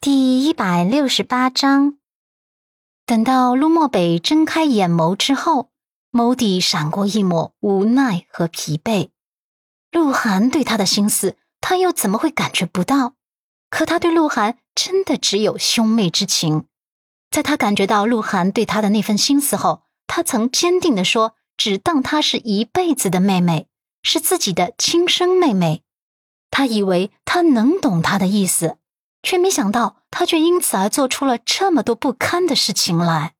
第一百六十八章，等到陆漠北睁开眼眸之后，眸底闪过一抹无奈和疲惫。鹿晗对他的心思，他又怎么会感觉不到？可他对鹿晗真的只有兄妹之情。在他感觉到鹿晗对他的那份心思后，他曾坚定的说：“只当她是一辈子的妹妹，是自己的亲生妹妹。”他以为他能懂他的意思。却没想到，他却因此而做出了这么多不堪的事情来。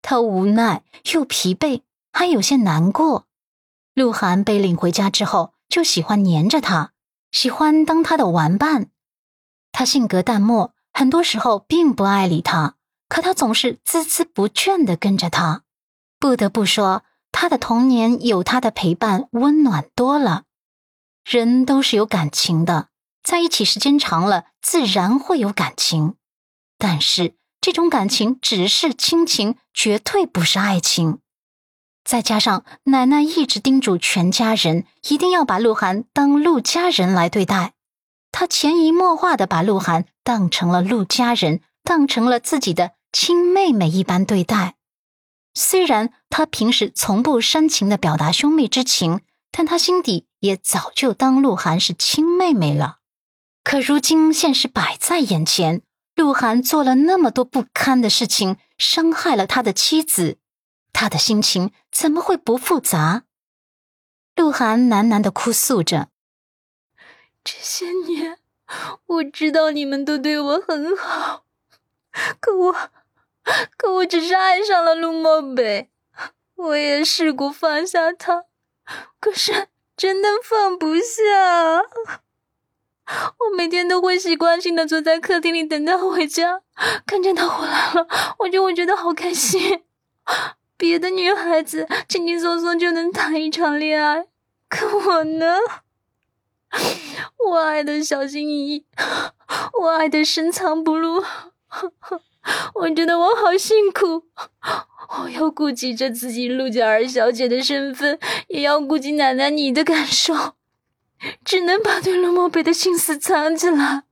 他无奈又疲惫，还有些难过。鹿晗被领回家之后，就喜欢黏着他，喜欢当他的玩伴。他性格淡漠，很多时候并不爱理他，可他总是孜孜不倦地跟着他。不得不说，他的童年有他的陪伴，温暖多了。人都是有感情的。在一起时间长了，自然会有感情，但是这种感情只是亲情，绝对不是爱情。再加上奶奶一直叮嘱全家人一定要把鹿晗当陆家人来对待，她潜移默化的把鹿晗当成了陆家人，当成了自己的亲妹妹一般对待。虽然她平时从不煽情的表达兄妹之情，但她心底也早就当鹿晗是亲妹妹了。可如今现实摆在眼前，鹿晗做了那么多不堪的事情，伤害了他的妻子，他的心情怎么会不复杂？鹿晗喃喃的哭诉着：“这些年，我知道你们都对我很好，可我，可我只是爱上了陆漠北。我也试过放下他，可是真的放不下。”我每天都会习惯性的坐在客厅里等他回家，看见他回来了，我就会觉得好开心。别的女孩子轻轻松松就能谈一场恋爱，可我呢？我爱的小心翼翼，我爱的深藏不露。我觉得我好辛苦，我要顾及着自己陆家二小姐的身份，也要顾及奶奶你的感受。只能把对陆漠北的心思藏起来。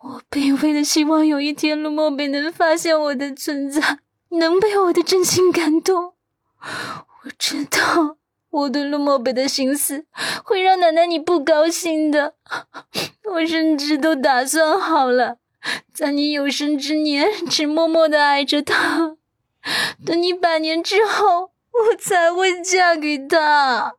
我卑微的希望有一天陆漠北能发现我的存在，能被我的真心感动。我知道我对陆漠北的心思会让奶奶你不高兴的。我甚至都打算好了，在你有生之年只默默的爱着他，等你百年之后，我才会嫁给他。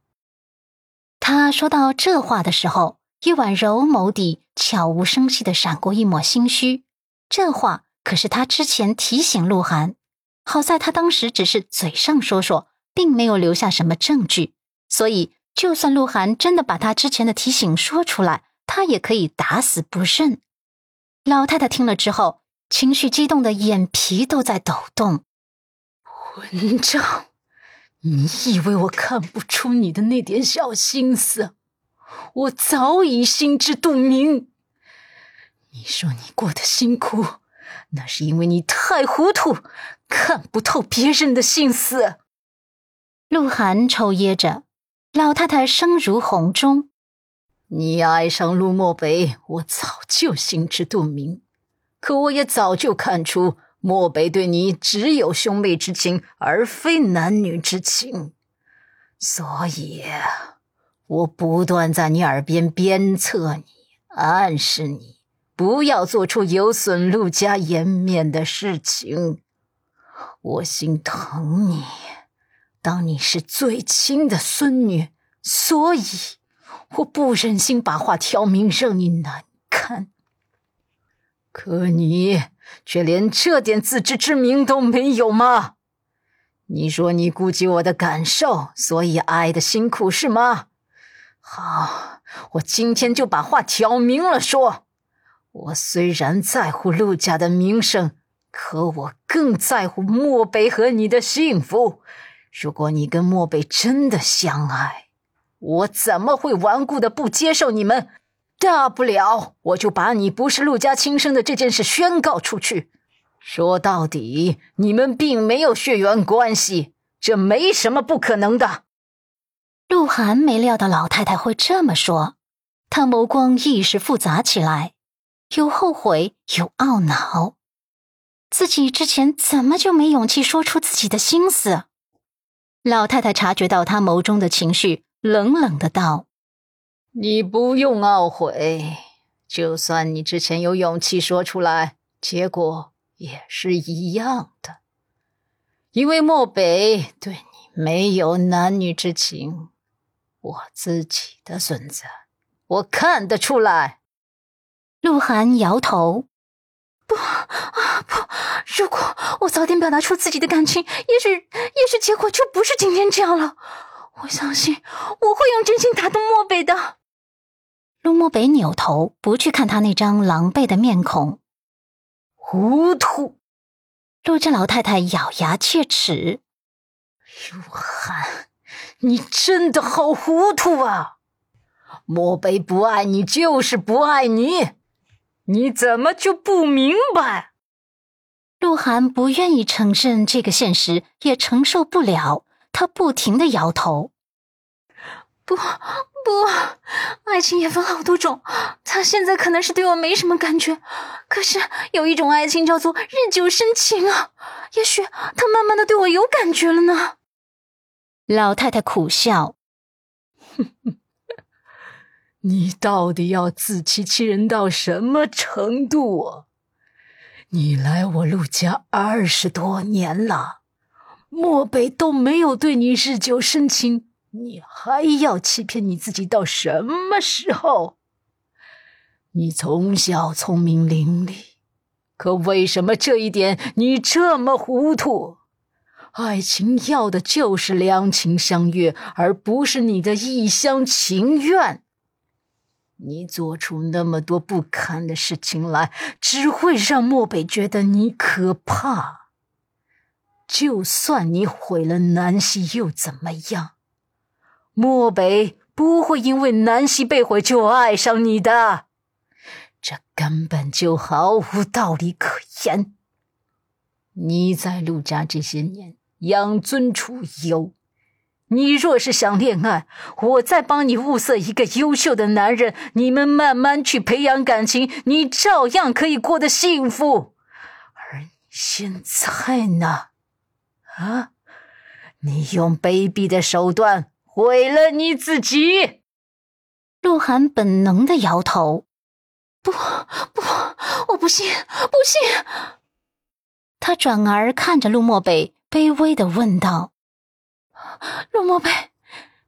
他说到这话的时候，叶婉柔眸底悄无声息的闪过一抹心虚。这话可是他之前提醒鹿晗，好在他当时只是嘴上说说，并没有留下什么证据，所以就算鹿晗真的把他之前的提醒说出来，他也可以打死不认。老太太听了之后，情绪激动的眼皮都在抖动。混账！你以为我看不出你的那点小心思？我早已心知肚明。你说你过得辛苦，那是因为你太糊涂，看不透别人的心思。鹿晗抽噎着，老太太声如洪钟：“你爱上陆漠北，我早就心知肚明，可我也早就看出。”漠北对你只有兄妹之情，而非男女之情，所以，我不断在你耳边鞭策你，暗示你不要做出有损陆家颜面的事情。我心疼你，当你是最亲的孙女，所以我不忍心把话挑明，让你难堪。可你。却连这点自知之明都没有吗？你说你顾及我的感受，所以爱的辛苦是吗？好，我今天就把话挑明了说。我虽然在乎陆家的名声，可我更在乎漠北和你的幸福。如果你跟漠北真的相爱，我怎么会顽固的不接受你们？大不了我就把你不是陆家亲生的这件事宣告出去。说到底，你们并没有血缘关系，这没什么不可能的。鹿晗没料到老太太会这么说，他眸光一时复杂起来。又后悔又懊恼，自己之前怎么就没勇气说出自己的心思？老太太察觉到他眸中的情绪，冷冷的道：“你不用懊悔，就算你之前有勇气说出来，结果也是一样的，因为漠北对你没有男女之情。我自己的孙子，我看得出来。”鹿晗摇头：“不啊，不！如果我早点表达出自己的感情，也许，也许结果就不是今天这样了。我相信我会用真心打动漠北的。”陆慕北扭头不去看他那张狼狈的面孔，糊涂！陆家老太太咬牙切齿：“鹿晗，你真的好糊涂啊！漠北不爱你就是不爱你。”你怎么就不明白？鹿晗不愿意承认这个现实，也承受不了。他不停的摇头：“不，不，爱情也分好多种。他现在可能是对我没什么感觉，可是有一种爱情叫做日久生情啊。也许他慢慢的对我有感觉了呢。”老太太苦笑：“哼哼。”你到底要自欺欺人到什么程度啊？你来我陆家二十多年了，漠北都没有对你日久生情，你还要欺骗你自己到什么时候？你从小聪明伶俐，可为什么这一点你这么糊涂？爱情要的就是两情相悦，而不是你的一厢情愿。你做出那么多不堪的事情来，只会让漠北觉得你可怕。就算你毁了南希，又怎么样？漠北不会因为南希被毁就爱上你的，这根本就毫无道理可言。你在陆家这些年养尊处优。你若是想恋爱，我再帮你物色一个优秀的男人，你们慢慢去培养感情，你照样可以过得幸福。而你现在呢？啊，你用卑鄙的手段毁了你自己。鹿晗本能的摇头：“不，不，我不信，不信。”他转而看着陆漠北，卑微的问道。陆漠北，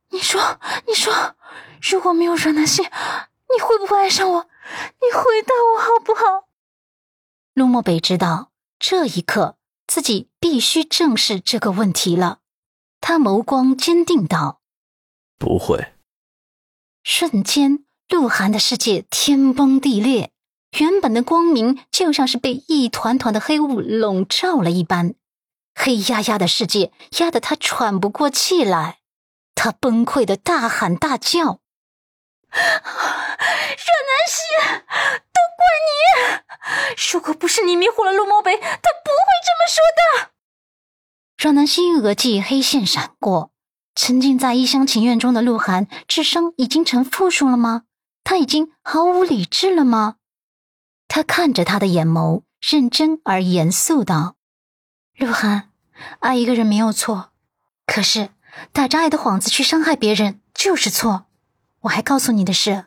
你说，你说，如果没有阮南希，你会不会爱上我？你回答我好不好？陆漠北知道这一刻自己必须正视这个问题了，他眸光坚定道：“不会。”瞬间，鹿晗的世界天崩地裂，原本的光明就像是被一团团的黑雾笼罩了一般。黑压压的世界压得他喘不过气来，他崩溃的大喊大叫：“阮南希，都怪你！如果不是你迷惑了陆漠北，他不会这么说的。”阮南希额际黑线闪过，沉浸在一厢情愿中的鹿晗，智商已经成负数了吗？他已经毫无理智了吗？他看着他的眼眸，认真而严肃道：“鹿晗。”爱一个人没有错，可是打着爱的幌子去伤害别人就是错。我还告诉你的是，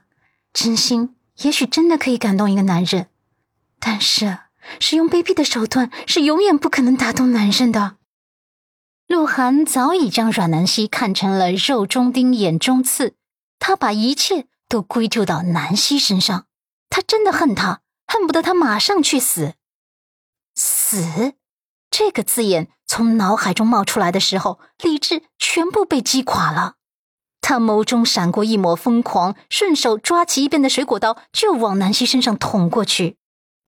真心也许真的可以感动一个男人，但是使用卑鄙的手段是永远不可能打动男人的。鹿晗早已将阮南希看成了肉中钉、眼中刺，他把一切都归咎到南希身上，他真的恨他，恨不得他马上去死。死，这个字眼。从脑海中冒出来的时候，理智全部被击垮了。他眸中闪过一抹疯狂，顺手抓起一边的水果刀就往南希身上捅过去。